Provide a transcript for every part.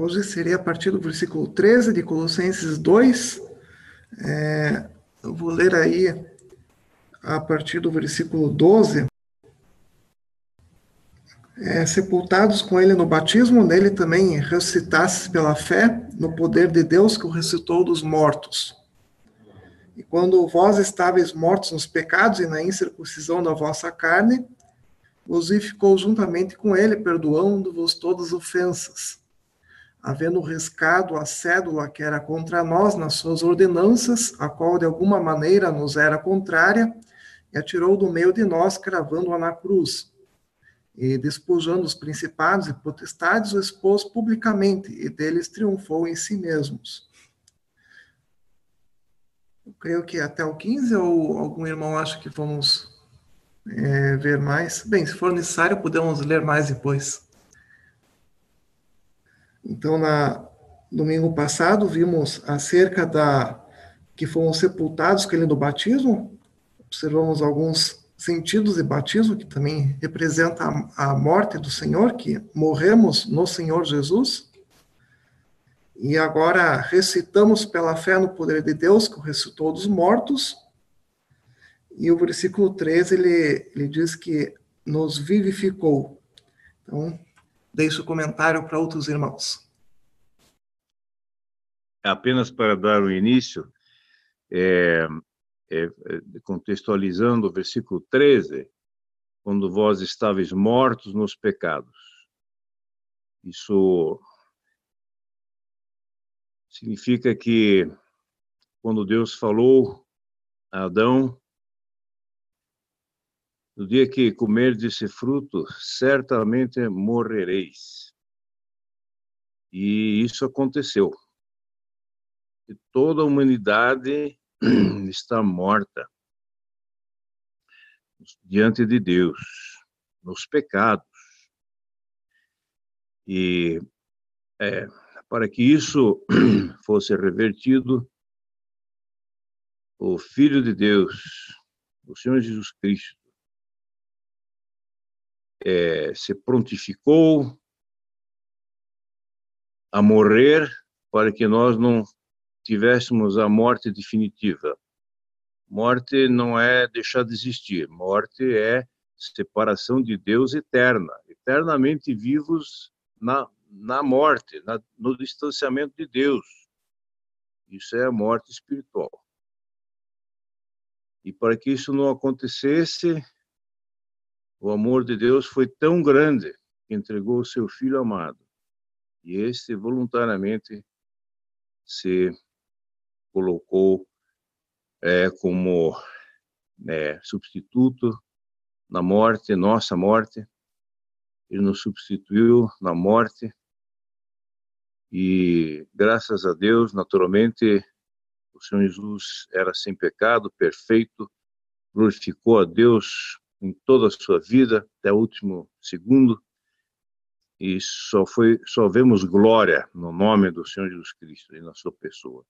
Hoje seria a partir do versículo 13 de Colossenses 2. É, eu vou ler aí a partir do versículo 12. É, sepultados com ele no batismo, nele também ressuscitasses pela fé no poder de Deus que o ressuscitou dos mortos. E quando vós estáveis mortos nos pecados e na incircuncisão da vossa carne, vos ficou juntamente com ele, perdoando-vos todas as ofensas havendo riscado a cédula que era contra nós nas suas ordenanças, a qual de alguma maneira nos era contrária, e atirou do meio de nós, cravando-a na cruz. E despojando os principados e potestades, o expôs publicamente, e deles triunfou em si mesmos. Eu creio que até o 15, ou algum irmão acha que vamos é, ver mais? Bem, se for necessário, podemos ler mais depois. Então, na domingo passado, vimos acerca da que foram sepultados com ele do batismo. Observamos alguns sentidos de batismo, que também representa a, a morte do Senhor, que morremos no Senhor Jesus. E agora recitamos pela fé no poder de Deus, que o ressuscitou dos mortos. E o versículo 13, ele, ele diz que nos vivificou. Então, deixo o comentário para outros irmãos. Apenas para dar o início, é, é, contextualizando o versículo 13, quando vós estáveis mortos nos pecados. Isso significa que quando Deus falou a Adão no dia que comerdes esse fruto, certamente morrereis. E isso aconteceu. E toda a humanidade está morta diante de Deus, nos pecados. E é, para que isso fosse revertido, o Filho de Deus, o Senhor Jesus Cristo, é, se prontificou a morrer para que nós não tivéssemos a morte definitiva. Morte não é deixar de existir, morte é separação de Deus eterna, eternamente vivos na, na morte, na, no distanciamento de Deus. Isso é a morte espiritual. E para que isso não acontecesse, o amor de Deus foi tão grande que entregou o seu filho amado. E este voluntariamente se colocou é, como é, substituto na morte, nossa morte. Ele nos substituiu na morte. E graças a Deus, naturalmente, o Senhor Jesus era sem pecado, perfeito, glorificou a Deus em toda a sua vida até o último segundo e só foi só vemos glória no nome do Senhor Jesus Cristo e na sua pessoa.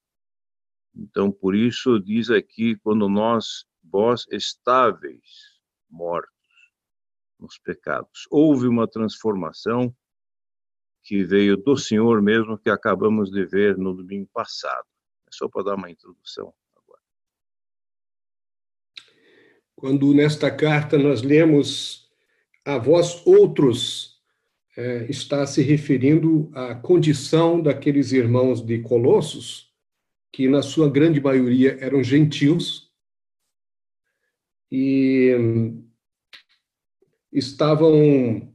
Então por isso diz aqui quando nós vós estáveis mortos nos pecados, houve uma transformação que veio do Senhor mesmo que acabamos de ver no domingo passado. É só para dar uma introdução. quando nesta carta nós lemos a vós outros, é, está se referindo à condição daqueles irmãos de Colossos, que na sua grande maioria eram gentios e estavam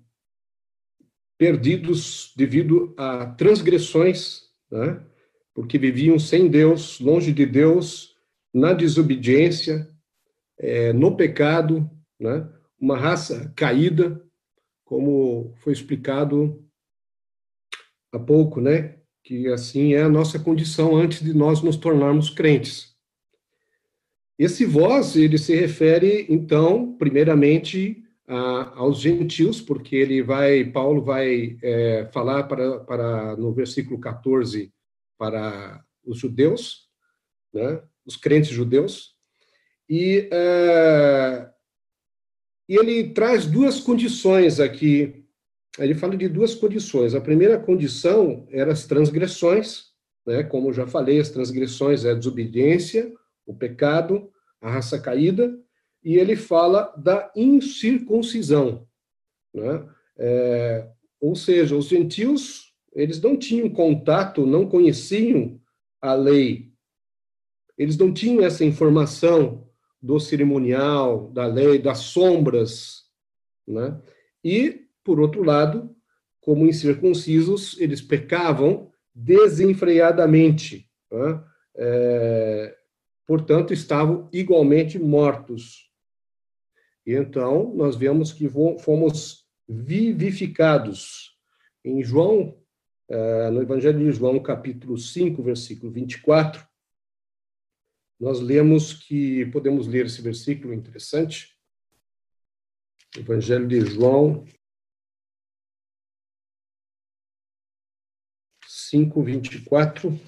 perdidos devido a transgressões, né? porque viviam sem Deus, longe de Deus, na desobediência, é, no pecado, né? uma raça caída, como foi explicado há pouco, né? Que assim é a nossa condição antes de nós nos tornarmos crentes. Esse vós, ele se refere, então, primeiramente a, aos gentios, porque ele vai, Paulo vai é, falar para, para, no versículo 14, para os judeus, né? Os crentes judeus, e, uh, e ele traz duas condições aqui ele fala de duas condições. A primeira condição era as transgressões, né? como já falei, as transgressões é a desobediência, o pecado, a raça caída, e ele fala da incircuncisão. Né? É, ou seja, os gentios, eles não tinham contato, não conheciam a lei, eles não tinham essa informação do cerimonial, da lei, das sombras, né? E, por outro lado, como incircuncisos, eles pecavam desenfreadamente, né? é, portanto, estavam igualmente mortos. E então, nós vemos que fomos vivificados. Em João, é, no Evangelho de João, capítulo 5, versículo 24, nós lemos que, podemos ler esse versículo interessante, Evangelho de João 5, 24.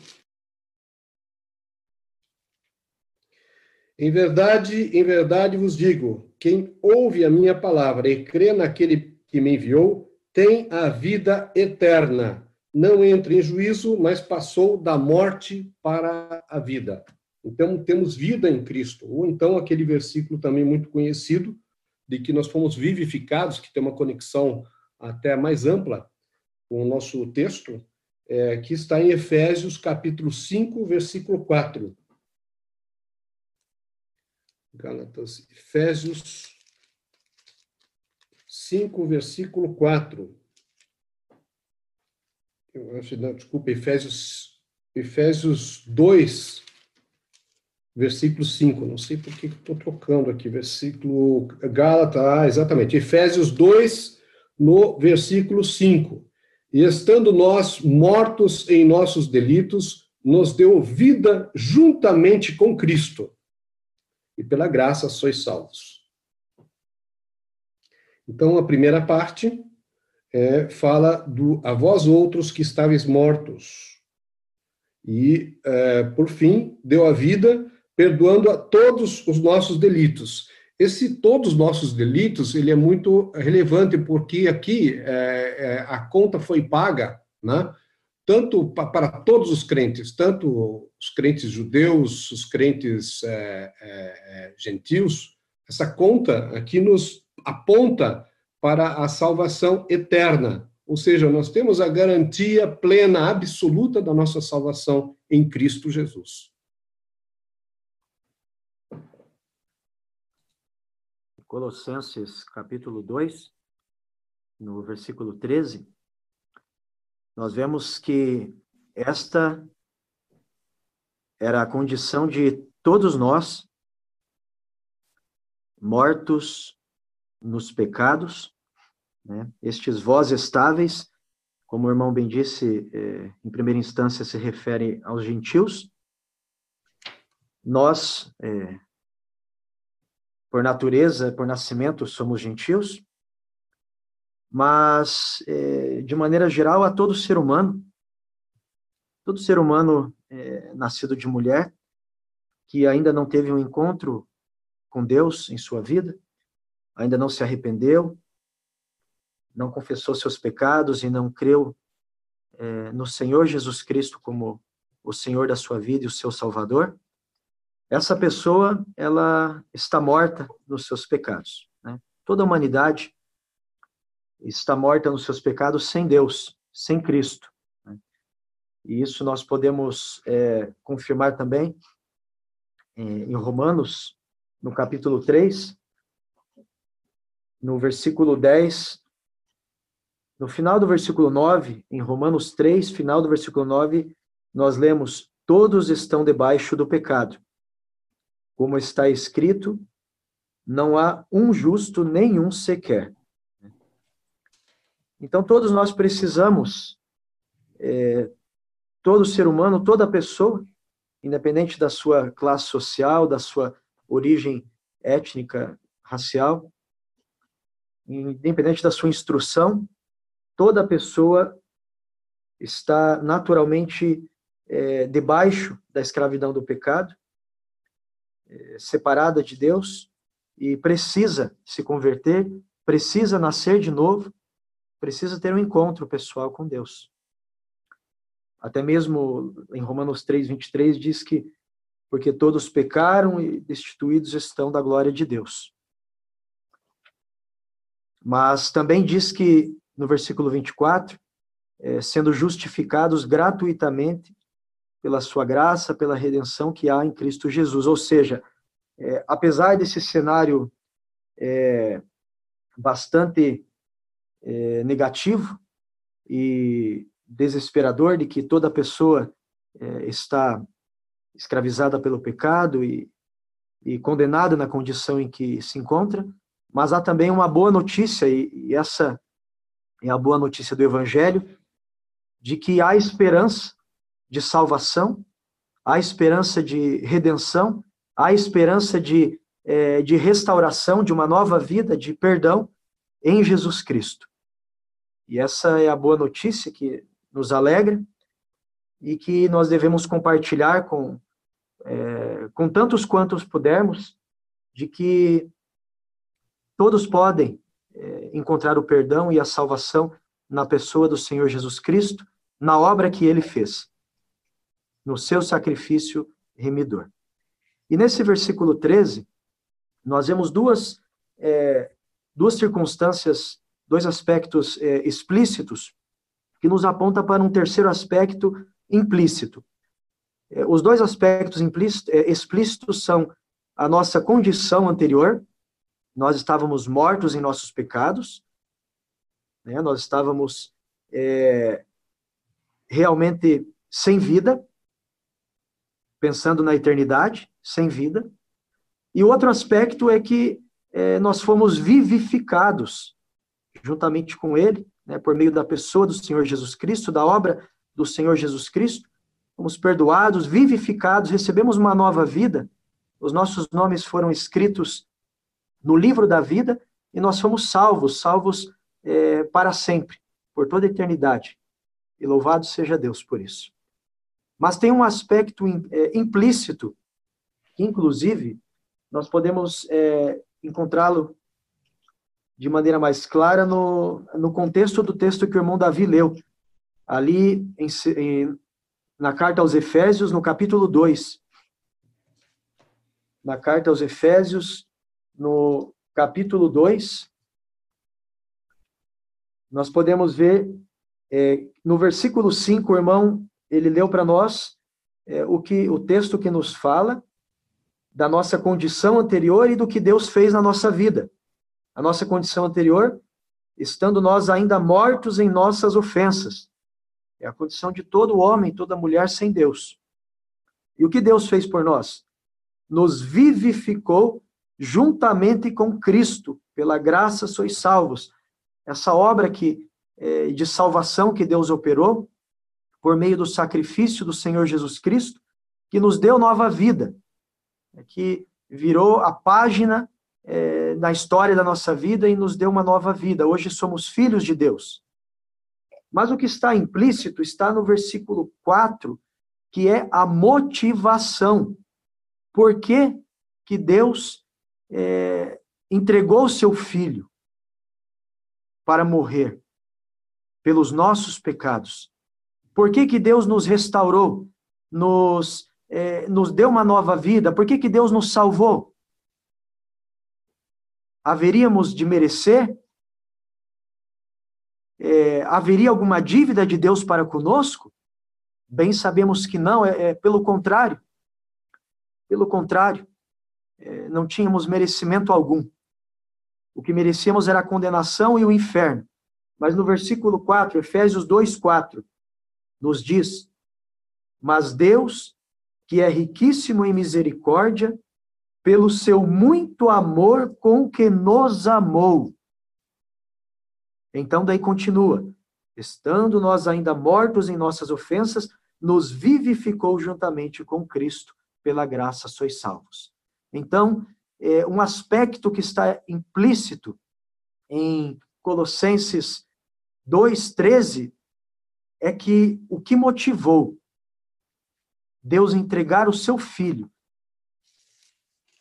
Em verdade, em verdade vos digo: quem ouve a minha palavra e crê naquele que me enviou, tem a vida eterna. Não entra em juízo, mas passou da morte para a vida. Então, temos vida em Cristo. Ou então, aquele versículo também muito conhecido, de que nós fomos vivificados, que tem uma conexão até mais ampla com o nosso texto, é, que está em Efésios, capítulo 5, versículo 4. Gálatas, Efésios 5, versículo 4. Eu acho, não, desculpa, Efésios, Efésios 2, versículo 5. Não sei por que estou trocando aqui. Versículo Gálatas, ah, exatamente. Efésios 2, no versículo 5. E estando nós mortos em nossos delitos, nos deu vida juntamente com Cristo e pela graça sois salvos. Então, a primeira parte é, fala do a vós outros que estáveis mortos. E, é, por fim, deu a vida, perdoando a todos os nossos delitos. Esse todos os nossos delitos, ele é muito relevante, porque aqui é, é a conta foi paga, né? tanto para todos os crentes, tanto os crentes judeus, os crentes é, é, é, gentios, essa conta aqui nos aponta para a salvação eterna, ou seja, nós temos a garantia plena, absoluta da nossa salvação em Cristo Jesus. Colossenses capítulo 2, no versículo 13, nós vemos que esta era a condição de todos nós, mortos nos pecados, né? estes vós estáveis, como o irmão bem disse, eh, em primeira instância se refere aos gentios, nós, eh, por natureza, por nascimento, somos gentios, mas, é, de maneira geral, a todo ser humano, todo ser humano é, nascido de mulher, que ainda não teve um encontro com Deus em sua vida, ainda não se arrependeu, não confessou seus pecados e não creu é, no Senhor Jesus Cristo como o Senhor da sua vida e o seu Salvador, essa pessoa ela está morta nos seus pecados. Né? Toda a humanidade está morta nos seus pecados sem Deus, sem Cristo. Né? E isso nós podemos é, confirmar também é, em Romanos, no capítulo 3, no versículo 10, no final do versículo 9, em Romanos 3, final do versículo 9, nós lemos: Todos estão debaixo do pecado. Como está escrito, não há um justo nenhum sequer. Então, todos nós precisamos, é, todo ser humano, toda pessoa, independente da sua classe social, da sua origem étnica, racial, independente da sua instrução, toda pessoa está naturalmente é, debaixo da escravidão do pecado, separada de Deus e precisa se converter, precisa nascer de novo precisa ter um encontro pessoal com Deus. Até mesmo em Romanos 3, 23 diz que porque todos pecaram e destituídos estão da glória de Deus. Mas também diz que, no versículo 24, é, sendo justificados gratuitamente pela sua graça, pela redenção que há em Cristo Jesus. Ou seja, é, apesar desse cenário é, bastante é, negativo e desesperador de que toda pessoa é, está escravizada pelo pecado e, e condenada na condição em que se encontra, mas há também uma boa notícia, e, e essa é a boa notícia do Evangelho, de que há esperança de salvação, há esperança de redenção, há esperança de, é, de restauração, de uma nova vida, de perdão em Jesus Cristo. E essa é a boa notícia que nos alegra e que nós devemos compartilhar com, é, com tantos quantos pudermos, de que todos podem é, encontrar o perdão e a salvação na pessoa do Senhor Jesus Cristo, na obra que ele fez, no seu sacrifício remidor. E nesse versículo 13, nós vemos duas, é, duas circunstâncias dois aspectos é, explícitos que nos aponta para um terceiro aspecto implícito. É, os dois aspectos é, explícitos são a nossa condição anterior, nós estávamos mortos em nossos pecados, né, nós estávamos é, realmente sem vida, pensando na eternidade, sem vida. E outro aspecto é que é, nós fomos vivificados juntamente com ele, né, por meio da pessoa do Senhor Jesus Cristo, da obra do Senhor Jesus Cristo, fomos perdoados, vivificados, recebemos uma nova vida, os nossos nomes foram escritos no livro da vida e nós fomos salvos, salvos é, para sempre, por toda a eternidade. E louvado seja Deus por isso. Mas tem um aspecto é, implícito, que inclusive nós podemos é, encontrá-lo de maneira mais clara no, no contexto do texto que o irmão Davi leu, ali em, em, na carta aos Efésios, no capítulo 2. Na carta aos Efésios, no capítulo 2, nós podemos ver é, no versículo 5, o irmão, ele leu para nós é, o que o texto que nos fala da nossa condição anterior e do que Deus fez na nossa vida a nossa condição anterior, estando nós ainda mortos em nossas ofensas. É a condição de todo homem, toda mulher sem Deus. E o que Deus fez por nós? Nos vivificou juntamente com Cristo, pela graça sois salvos. Essa obra que é, de salvação que Deus operou por meio do sacrifício do Senhor Jesus Cristo, que nos deu nova vida, é que virou a página é, na história da nossa vida e nos deu uma nova vida. Hoje somos filhos de Deus. Mas o que está implícito está no versículo 4, que é a motivação. Por que, que Deus é, entregou seu filho para morrer pelos nossos pecados? Por que, que Deus nos restaurou, nos, é, nos deu uma nova vida? Por que, que Deus nos salvou? haveríamos de merecer? É, haveria alguma dívida de Deus para conosco? Bem sabemos que não, é, é pelo contrário. Pelo contrário, é, não tínhamos merecimento algum. O que merecíamos era a condenação e o inferno. Mas no versículo 4, Efésios 2, 4, nos diz: Mas Deus, que é riquíssimo em misericórdia, pelo seu muito amor com que nos amou. Então, daí continua: estando nós ainda mortos em nossas ofensas, nos vivificou juntamente com Cristo, pela graça sois salvos. Então, é, um aspecto que está implícito em Colossenses 2,13 é que o que motivou Deus entregar o seu filho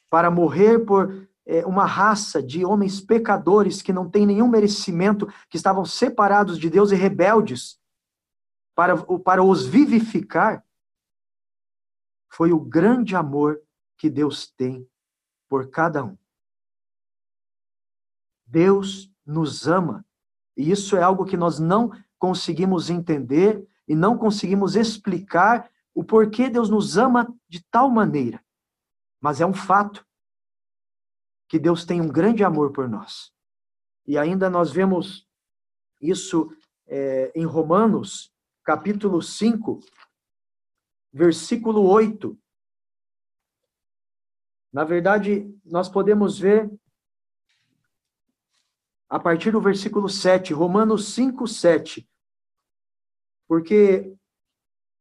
para morrer por é, uma raça de homens pecadores que não têm nenhum merecimento, que estavam separados de Deus e rebeldes, para, para os vivificar, foi o grande amor que Deus tem por cada um. Deus nos ama, e isso é algo que nós não conseguimos entender e não conseguimos explicar o porquê Deus nos ama de tal maneira. Mas é um fato que Deus tem um grande amor por nós. E ainda nós vemos isso é, em Romanos, capítulo 5, versículo 8. Na verdade, nós podemos ver a partir do versículo 7, Romanos 5, 7. Porque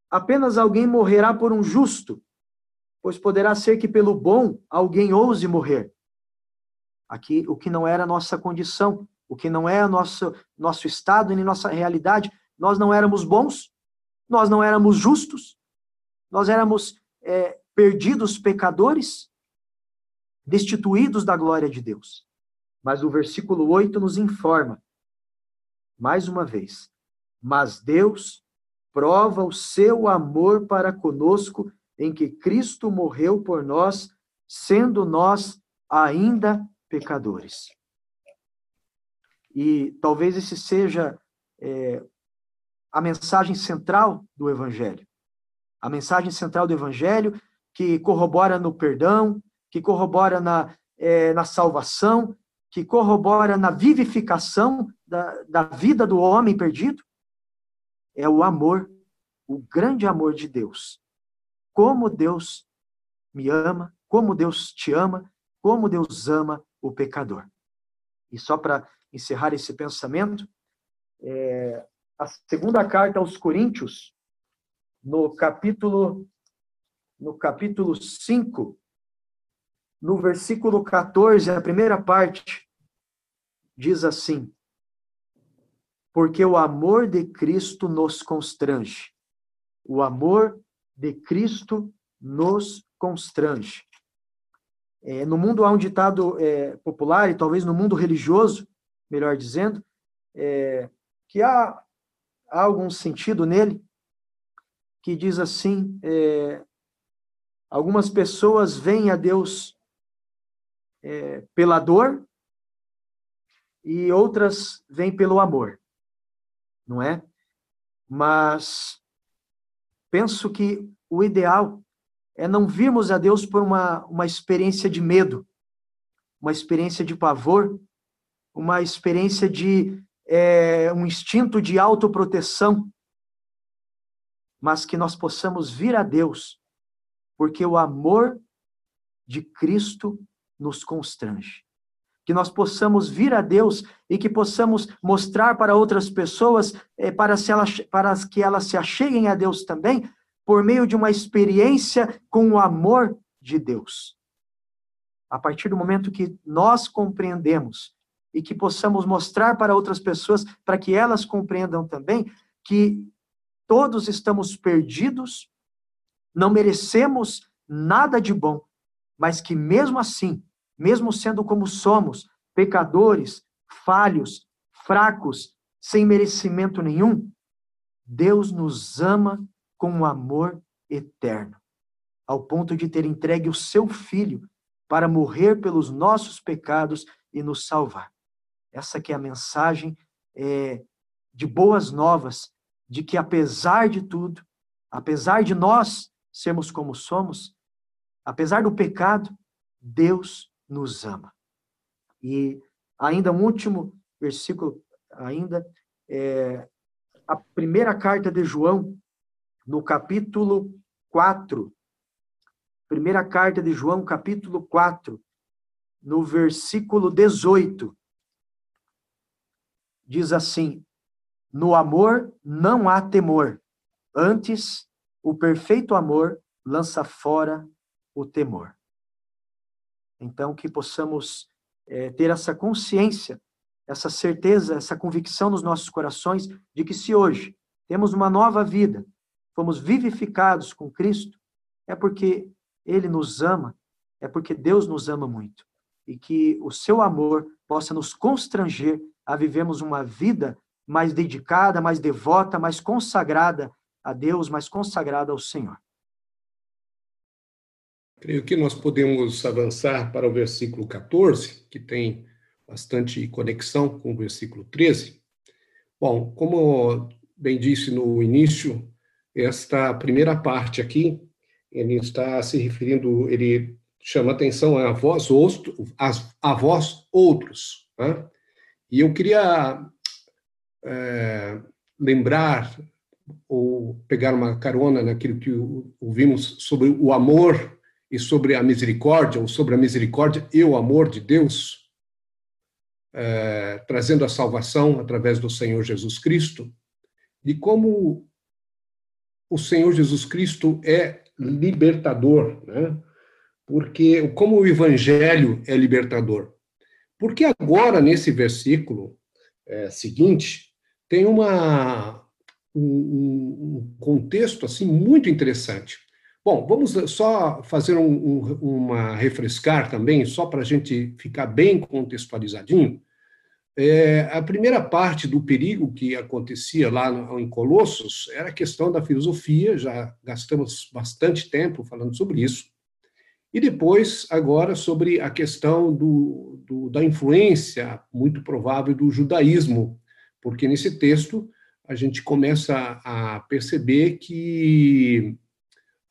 apenas alguém morrerá por um justo, pois poderá ser que pelo bom alguém ouse morrer. Aqui, o que não era nossa condição, o que não é nosso, nosso estado nem nossa realidade, nós não éramos bons, nós não éramos justos, nós éramos é, perdidos pecadores, destituídos da glória de Deus. Mas o versículo 8 nos informa, mais uma vez, mas Deus prova o seu amor para conosco em que Cristo morreu por nós, sendo nós ainda pecadores. E talvez esse seja é, a mensagem central do Evangelho. A mensagem central do Evangelho que corrobora no perdão, que corrobora na, é, na salvação, que corrobora na vivificação da, da vida do homem perdido, é o amor, o grande amor de Deus. Como Deus me ama, como Deus te ama, como Deus ama o pecador. E só para encerrar esse pensamento, é, a segunda carta aos Coríntios, no capítulo no capítulo 5, no versículo 14, a primeira parte diz assim: Porque o amor de Cristo nos constrange. O amor de Cristo nos constrange. É, no mundo há um ditado é, popular, e talvez no mundo religioso, melhor dizendo, é, que há, há, algum sentido nele, que diz assim: é, algumas pessoas veem a Deus é, pela dor e outras vêm pelo amor, não é? Mas penso que o ideal é não virmos a Deus por uma, uma experiência de medo, uma experiência de pavor, uma experiência de é, um instinto de autoproteção, mas que nós possamos vir a Deus, porque o amor de Cristo nos constrange. Que nós possamos vir a Deus e que possamos mostrar para outras pessoas, é, para, se elas, para que elas se acheguem a Deus também, por meio de uma experiência com o amor de Deus. A partir do momento que nós compreendemos e que possamos mostrar para outras pessoas, para que elas compreendam também que todos estamos perdidos, não merecemos nada de bom, mas que mesmo assim, mesmo sendo como somos, pecadores, falhos, fracos, sem merecimento nenhum, Deus nos ama com um amor eterno, ao ponto de ter entregue o seu filho para morrer pelos nossos pecados e nos salvar. Essa que é a mensagem é, de boas novas, de que apesar de tudo, apesar de nós sermos como somos, apesar do pecado, Deus nos ama. E ainda um último versículo, ainda, é, a primeira carta de João, no capítulo 4, primeira carta de João, capítulo 4, no versículo 18, diz assim: No amor não há temor, antes o perfeito amor lança fora o temor. Então, que possamos é, ter essa consciência, essa certeza, essa convicção nos nossos corações de que se hoje temos uma nova vida, fomos vivificados com Cristo, é porque Ele nos ama, é porque Deus nos ama muito. e que o seu amor possa nos constranger a vivermos uma vida mais dedicada, mais devota, mais consagrada a Deus, mais consagrada ao Senhor. Creio que nós podemos avançar para o versículo 14, que tem bastante conexão com o versículo 13. Bom, como bem disse no início, esta primeira parte aqui, ele está se referindo, ele chama atenção a vós, a, vós outros. Né? E eu queria é, lembrar ou pegar uma carona naquilo que ouvimos sobre o amor e sobre a misericórdia, ou sobre a misericórdia e o amor de Deus, é, trazendo a salvação através do Senhor Jesus Cristo, de como o Senhor Jesus Cristo é libertador, né? Porque como o Evangelho é libertador, porque agora nesse versículo é, seguinte tem uma um, um contexto assim muito interessante. Bom, vamos só fazer um, um, uma refrescar também, só para a gente ficar bem contextualizadinho. É, a primeira parte do perigo que acontecia lá no, em Colossos era a questão da filosofia, já gastamos bastante tempo falando sobre isso. E depois, agora, sobre a questão do, do, da influência muito provável do judaísmo, porque nesse texto a gente começa a perceber que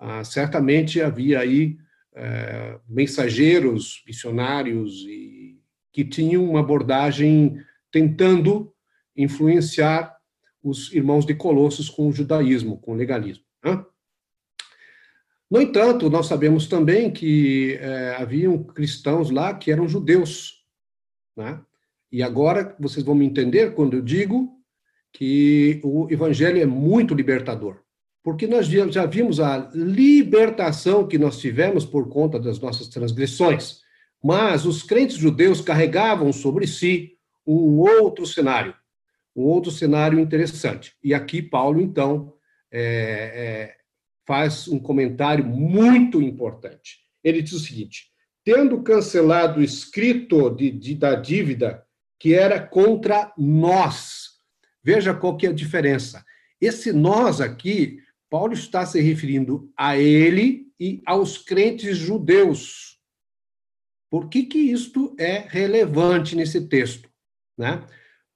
ah, certamente havia aí eh, mensageiros, missionários, e, que tinham uma abordagem tentando influenciar os irmãos de Colossos com o judaísmo, com o legalismo. Né? No entanto, nós sabemos também que eh, haviam cristãos lá que eram judeus. Né? E agora vocês vão me entender quando eu digo que o evangelho é muito libertador porque nós já vimos a libertação que nós tivemos por conta das nossas transgressões. Mas os crentes judeus carregavam sobre si um outro cenário, um outro cenário interessante. E aqui Paulo, então, é, é, faz um comentário muito importante. Ele diz o seguinte: tendo cancelado o escrito de, de, da dívida que era contra nós. Veja qual que é a diferença. Esse nós aqui Paulo está se referindo a ele e aos crentes judeus. Por que, que isto é relevante nesse texto? Né?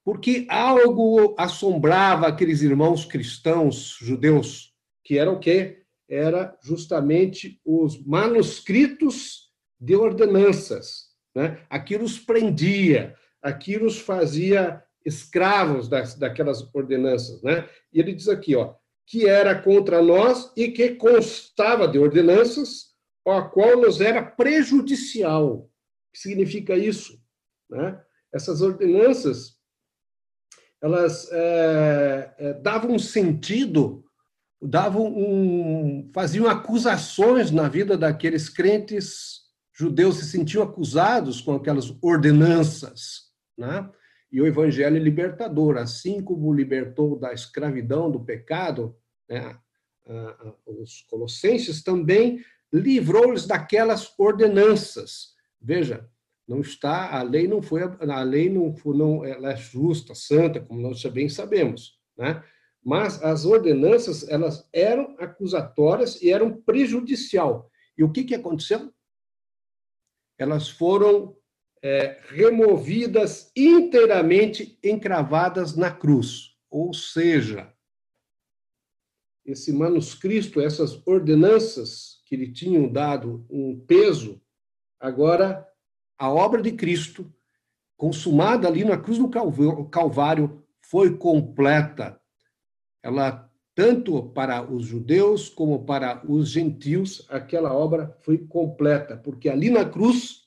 Porque algo assombrava aqueles irmãos cristãos judeus, que era o quê? Era justamente os manuscritos de ordenanças. Né? Aquilo os prendia, aquilo os fazia escravos das, daquelas ordenanças. Né? E ele diz aqui, ó, que era contra nós e que constava de ordenanças, a qual nos era prejudicial. O que significa isso? Né? Essas ordenanças, elas é, é, davam sentido, davam um, faziam acusações na vida daqueles crentes judeus, se sentiam acusados com aquelas ordenanças, né? E o evangelho é libertador, assim como libertou da escravidão, do pecado, né, os colossenses também livrou-lhes daquelas ordenanças. Veja, não está, a lei não foi, a lei não, não ela é justa, santa, como nós bem sabemos, né? Mas as ordenanças, elas eram acusatórias e eram prejudicial. E o que que aconteceu? Elas foram é, removidas inteiramente encravadas na cruz. Ou seja, esse manuscrito, essas ordenanças que lhe tinham dado um peso, agora a obra de Cristo, consumada ali na cruz do Calvário, foi completa. Ela, tanto para os judeus como para os gentios, aquela obra foi completa, porque ali na cruz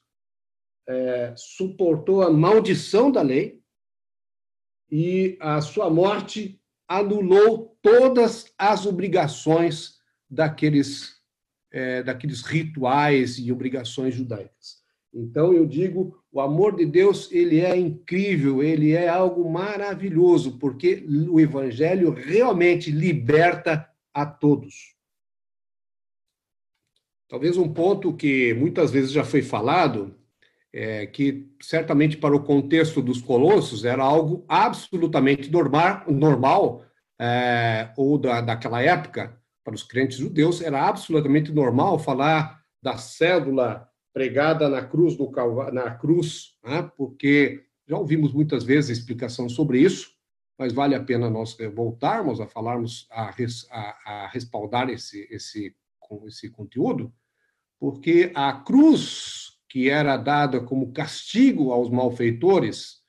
é, suportou a maldição da lei e a sua morte anulou todas as obrigações daqueles, é, daqueles rituais e obrigações judaicas. Então eu digo, o amor de Deus ele é incrível, ele é algo maravilhoso, porque o evangelho realmente liberta a todos. Talvez um ponto que muitas vezes já foi falado é, que certamente para o contexto dos colossos era algo absolutamente normal, normal é, ou da, daquela época, para os crentes judeus, era absolutamente normal falar da cédula pregada na cruz do na cruz, né? porque já ouvimos muitas vezes explicação sobre isso, mas vale a pena nós voltarmos a falarmos, a, a, a respaldar esse, esse, esse conteúdo, porque a cruz que era dada como castigo aos malfeitores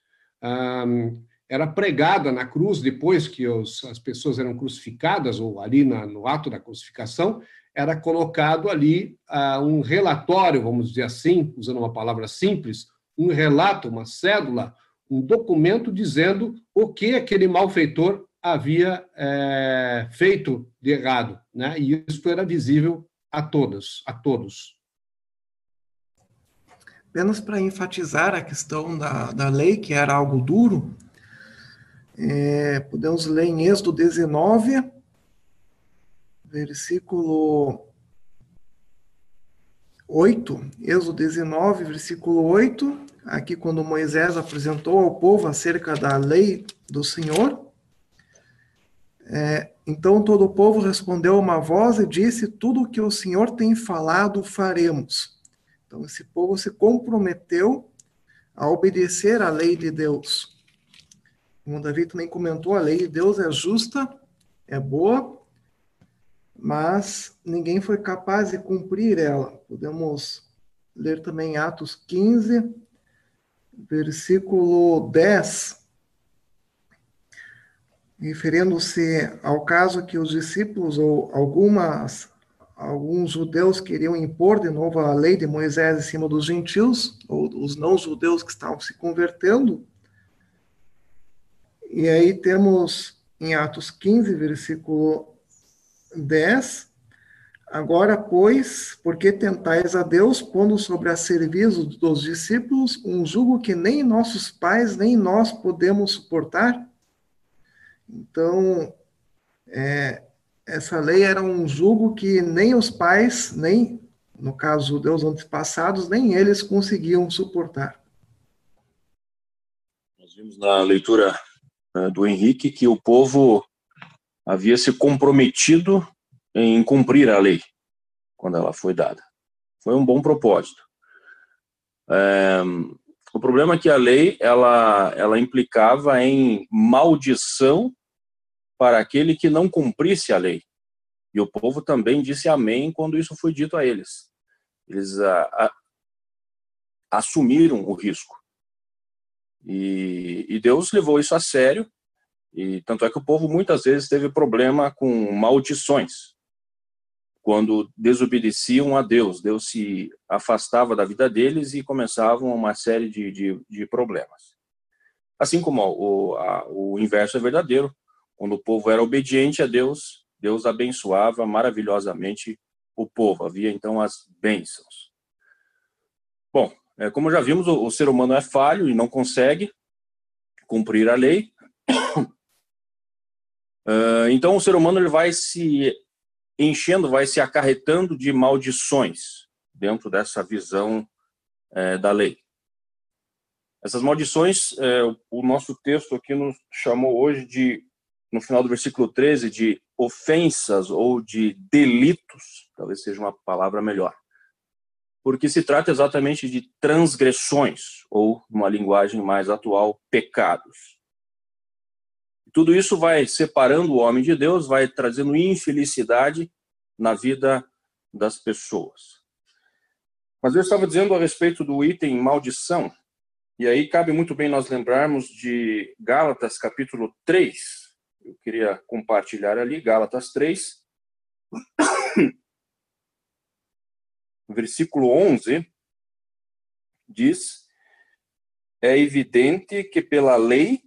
era pregada na cruz depois que as pessoas eram crucificadas, ou ali no ato da crucificação, era colocado ali uh, um relatório, vamos dizer assim, usando uma palavra simples, um relato, uma cédula, um documento dizendo o que aquele malfeitor havia é, feito de errado, né? E isso era visível a todos, a todos. Apenas para enfatizar a questão da, da lei, que era algo duro, é, podemos ler em Êxodo 19, versículo 8, Êxodo 19, versículo 8, aqui quando Moisés apresentou ao povo acerca da lei do Senhor. É, então todo o povo respondeu uma voz e disse: Tudo o que o Senhor tem falado, faremos. Então esse povo se comprometeu a obedecer à lei de Deus. Como Davi também comentou, a lei de Deus é justa, é boa, mas ninguém foi capaz de cumprir ela. Podemos ler também Atos 15, versículo 10, referindo-se ao caso que os discípulos ou algumas alguns judeus queriam impor de novo a lei de Moisés em cima dos gentios ou os não judeus que estavam se convertendo. E aí temos em Atos 15, versículo 10. Agora, pois, porque tentais a Deus, pondo sobre a serviço dos discípulos um jugo que nem nossos pais, nem nós podemos suportar? Então, é, essa lei era um jugo que nem os pais, nem, no caso, judeus antepassados, nem eles conseguiam suportar. Nós vimos na leitura uh, do Henrique que o povo havia se comprometido em cumprir a lei quando ela foi dada. Foi um bom propósito. É, o problema é que a lei ela, ela implicava em maldição para aquele que não cumprisse a lei. E o povo também disse amém quando isso foi dito a eles. Eles a, a, assumiram o risco. E, e Deus levou isso a sério e tanto é que o povo muitas vezes teve problema com maldições. Quando desobedeciam a Deus, Deus se afastava da vida deles e começavam uma série de, de, de problemas. Assim como o, a, o inverso é verdadeiro, quando o povo era obediente a Deus, Deus abençoava maravilhosamente o povo. Havia então as bênçãos. Bom, é, como já vimos, o, o ser humano é falho e não consegue cumprir a lei. Uh, então, o ser humano ele vai se enchendo, vai se acarretando de maldições dentro dessa visão é, da lei. Essas maldições, é, o nosso texto aqui nos chamou hoje de, no final do versículo 13, de ofensas ou de delitos, talvez seja uma palavra melhor. Porque se trata exatamente de transgressões, ou, numa linguagem mais atual, pecados. Tudo isso vai separando o homem de Deus, vai trazendo infelicidade na vida das pessoas. Mas eu estava dizendo a respeito do item maldição, e aí cabe muito bem nós lembrarmos de Gálatas capítulo 3. Eu queria compartilhar ali, Gálatas 3, versículo 11, diz: É evidente que pela lei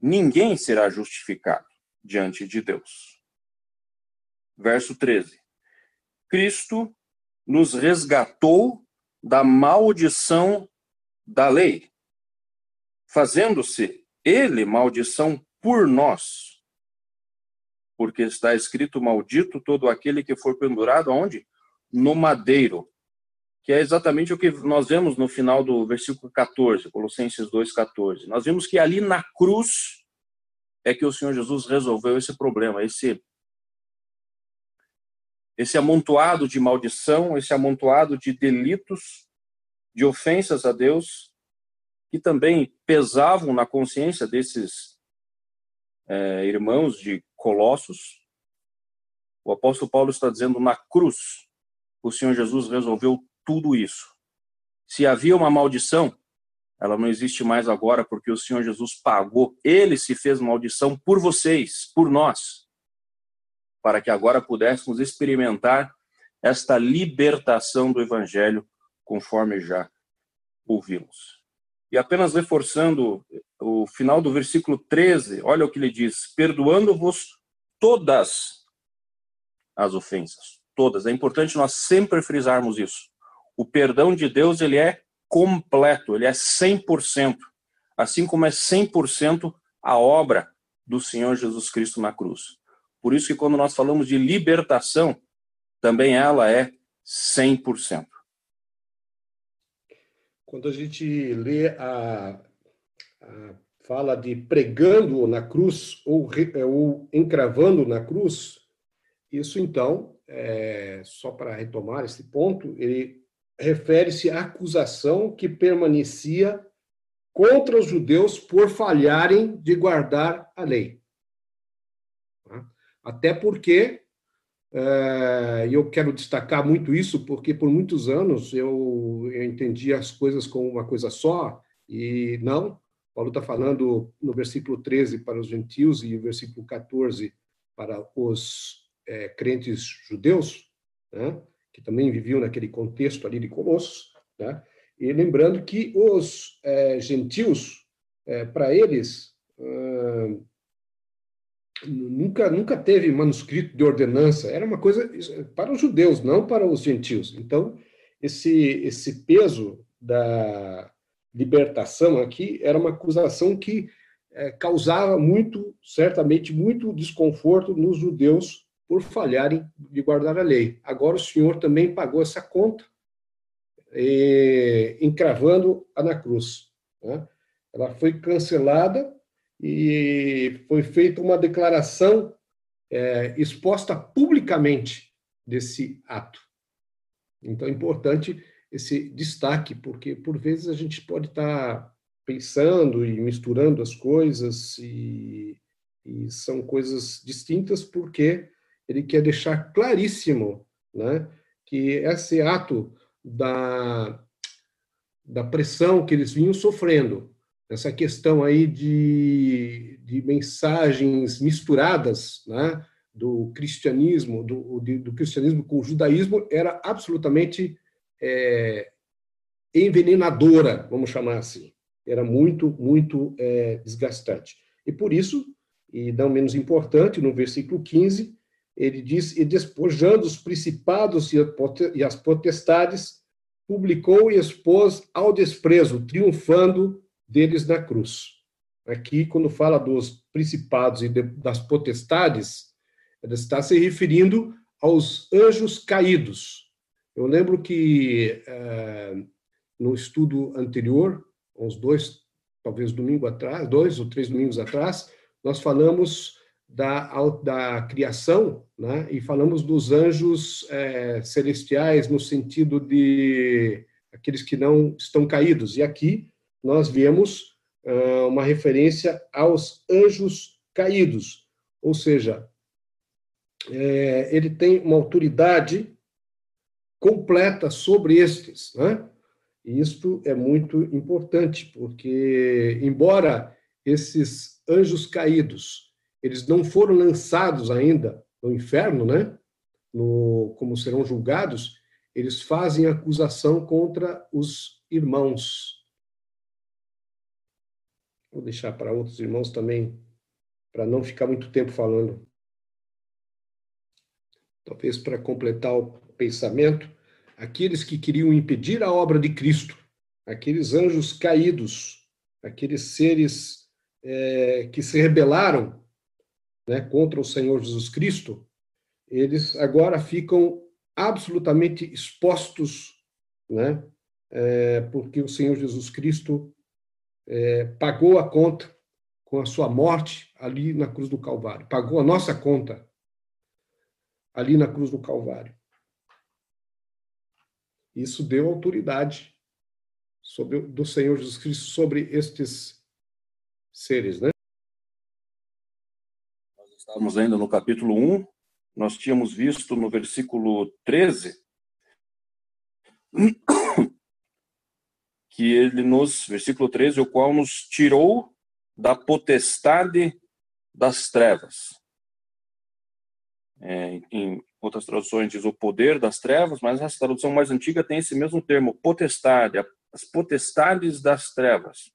ninguém será justificado diante de Deus. Verso 13. Cristo nos resgatou da maldição da lei, fazendo-se ele maldição por nós. Porque está escrito: Maldito todo aquele que for pendurado aonde? No madeiro, que é exatamente o que nós vemos no final do versículo 14, Colossenses 2:14. Nós vimos que ali na cruz é que o Senhor Jesus resolveu esse problema, esse esse amontoado de maldição, esse amontoado de delitos, de ofensas a Deus, que também pesavam na consciência desses é, irmãos de Colossos. O apóstolo Paulo está dizendo na cruz, o Senhor Jesus resolveu tudo isso. Se havia uma maldição, ela não existe mais agora porque o Senhor Jesus pagou. Ele se fez maldição por vocês, por nós, para que agora pudéssemos experimentar esta libertação do Evangelho, conforme já ouvimos. E apenas reforçando o final do versículo 13, olha o que ele diz: perdoando-vos todas as ofensas. Todas. É importante nós sempre frisarmos isso. O perdão de Deus, ele é completo, ele é 100%, assim como é 100% a obra do Senhor Jesus Cristo na cruz. Por isso que quando nós falamos de libertação, também ela é 100%. Quando a gente lê a, a fala de pregando na cruz ou, ou encravando na cruz, isso então, é, só para retomar esse ponto, ele refere-se à acusação que permanecia contra os judeus por falharem de guardar a lei. Tá? Até porque, é, eu quero destacar muito isso, porque por muitos anos eu, eu entendi as coisas como uma coisa só, e não. Paulo está falando no versículo 13 para os gentios e no versículo 14 para os é, crentes judeus, né? que também viviam naquele contexto ali de Colossos, né? e lembrando que os é, gentios, é, para eles, nunca, nunca teve manuscrito de ordenança, era uma coisa para os judeus, não para os gentios. Então, esse, esse peso da libertação aqui era uma acusação que é, causava muito, certamente, muito desconforto nos judeus por falharem de guardar a lei. Agora o Senhor também pagou essa conta, e, encravando-a na cruz. Né? Ela foi cancelada e foi feita uma declaração é, exposta publicamente desse ato. Então é importante esse destaque, porque por vezes a gente pode estar pensando e misturando as coisas e, e são coisas distintas porque ele quer deixar claríssimo né, que esse ato da, da pressão que eles vinham sofrendo, essa questão aí de, de mensagens misturadas né, do cristianismo, do, do cristianismo com o judaísmo, era absolutamente é, envenenadora, vamos chamar assim. Era muito, muito é, desgastante. E por isso, e não menos importante, no versículo 15, ele diz, e despojando os principados e as potestades, publicou e expôs ao desprezo, triunfando deles na cruz. Aqui, quando fala dos principados e das potestades, ele está se referindo aos anjos caídos. Eu lembro que é, no estudo anterior, uns dois, talvez domingo atrás, dois ou três domingos atrás, nós falamos da, da criação, né? e falamos dos anjos é, celestiais no sentido de aqueles que não estão caídos. E aqui nós vemos uh, uma referência aos anjos caídos, ou seja, é, ele tem uma autoridade completa sobre estes, né? E isto é muito importante, porque, embora esses anjos caídos eles não foram lançados ainda no inferno, né? No, como serão julgados, eles fazem acusação contra os irmãos. Vou deixar para outros irmãos também, para não ficar muito tempo falando. Talvez para completar o pensamento, aqueles que queriam impedir a obra de Cristo, aqueles anjos caídos, aqueles seres é, que se rebelaram né, contra o Senhor Jesus Cristo, eles agora ficam absolutamente expostos né? É, porque o Senhor Jesus Cristo é, pagou a conta com a sua morte ali na cruz do Calvário, pagou a nossa conta ali na cruz do Calvário. Isso deu autoridade sobre, do Senhor Jesus Cristo sobre estes seres, né? Nós estávamos ainda no capítulo 1, nós tínhamos visto no versículo 13 que ele nos, versículo 13, o qual nos tirou da potestade das trevas. É, em outras traduções diz o poder das trevas, mas essa tradução mais antiga tem esse mesmo termo, potestade, as potestades das trevas.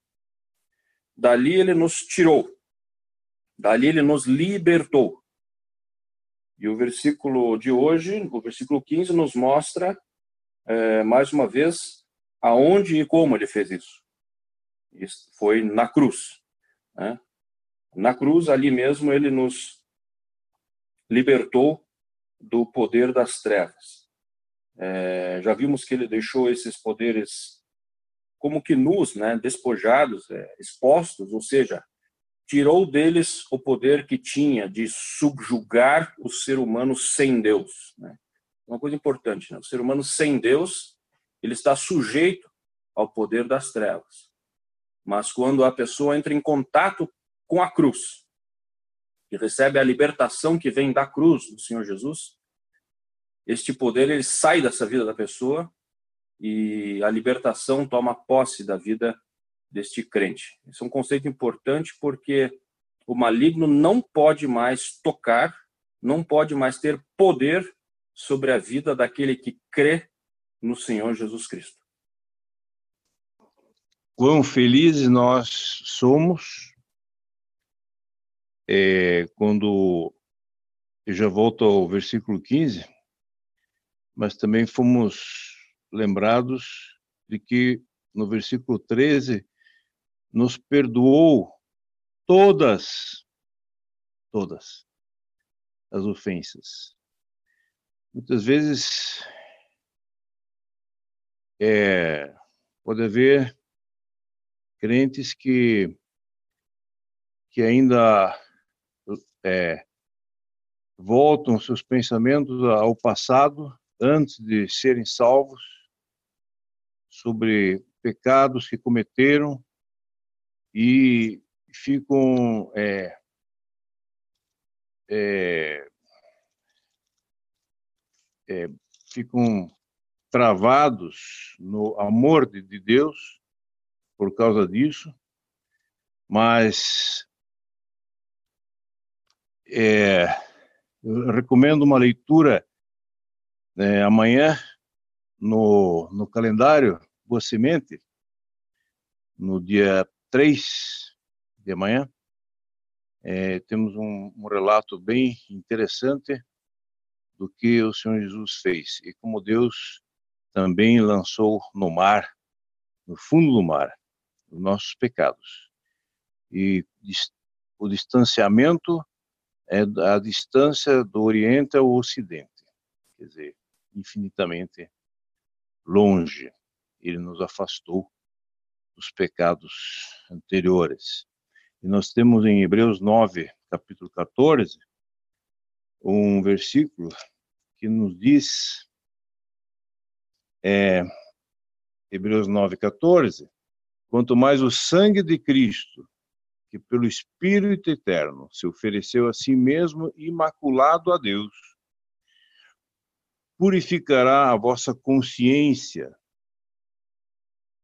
Dali ele nos tirou, dali ele nos libertou. E o versículo de hoje, o versículo 15, nos mostra, é, mais uma vez, aonde e como ele fez isso. Isso foi na cruz. Né? Na cruz, ali mesmo, ele nos libertou do poder das trevas. É, já vimos que ele deixou esses poderes como que nus, né, despojados, é, expostos, ou seja, tirou deles o poder que tinha de subjugar o ser humano sem Deus. Né? Uma coisa importante, né? o ser humano sem Deus, ele está sujeito ao poder das trevas. Mas quando a pessoa entra em contato com a cruz e recebe a libertação que vem da cruz do Senhor Jesus, este poder ele sai dessa vida da pessoa e a libertação toma posse da vida deste crente. Esse é um conceito importante porque o maligno não pode mais tocar, não pode mais ter poder sobre a vida daquele que crê no Senhor Jesus Cristo. Quão felizes nós somos é, quando eu já volto ao versículo 15, mas também fomos lembrados de que no versículo 13 nos perdoou todas, todas as ofensas. Muitas vezes é, pode haver crentes que, que ainda é, voltam seus pensamentos ao passado antes de serem salvos sobre pecados que cometeram e ficam é, é, é, ficam travados no amor de, de Deus por causa disso, mas é, eu recomendo uma leitura é, amanhã no, no calendário Boa Semente, no dia 3 de manhã, é, temos um, um, relato bem interessante do que o Senhor Jesus fez. E como Deus também lançou no mar, no fundo do mar, os nossos pecados. E o distanciamento é a distância do Oriente ao Ocidente, quer dizer, infinitamente longe. Ele nos afastou dos pecados anteriores. E nós temos em Hebreus 9, capítulo 14, um versículo que nos diz, é, Hebreus 9, 14, quanto mais o sangue de Cristo, que pelo Espírito Eterno se ofereceu a si mesmo imaculado a Deus, purificará a vossa consciência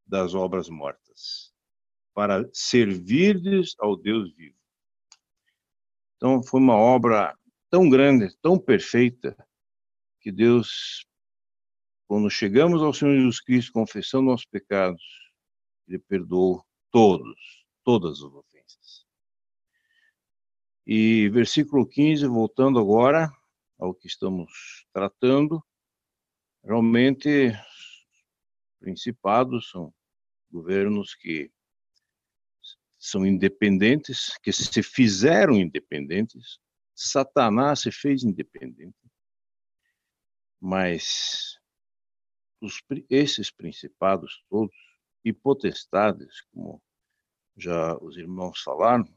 das obras mortas, para servirdes ao Deus vivo. Então, foi uma obra tão grande, tão perfeita, que Deus, quando chegamos ao Senhor Jesus Cristo, confessando nossos pecados, Ele perdoou todos, todas as ofensas. E versículo 15, voltando agora ao que estamos tratando, realmente principados são governos que são independentes, que se fizeram independentes. Satanás se fez independente. Mas os, esses principados todos e potestades, como já os irmãos falaram,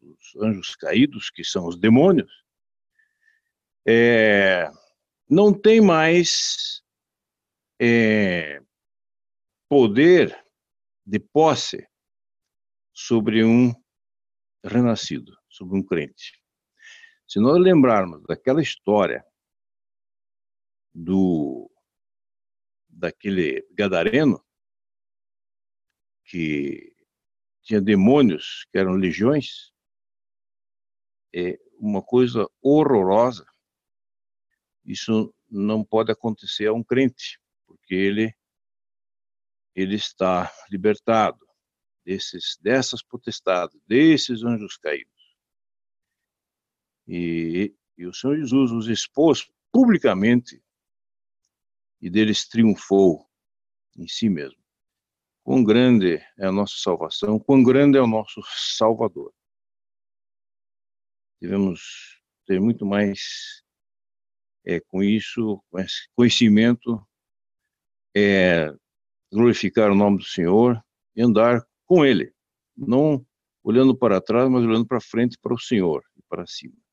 os anjos caídos, que são os demônios, é, não tem mais é, poder de posse sobre um renascido, sobre um crente. Se nós lembrarmos daquela história do daquele gadareno que tinha demônios que eram legiões, é uma coisa horrorosa. Isso não pode acontecer a um crente, porque ele ele está libertado desses dessas potestades, desses anjos caídos. E, e o Senhor Jesus os expôs publicamente e deles triunfou em si mesmo. Quão grande é a nossa salvação, quão grande é o nosso Salvador. Devemos ter muito mais é, com isso, com esse conhecimento, é, glorificar o nome do Senhor e andar com Ele, não olhando para trás, mas olhando para frente, para o Senhor e para cima.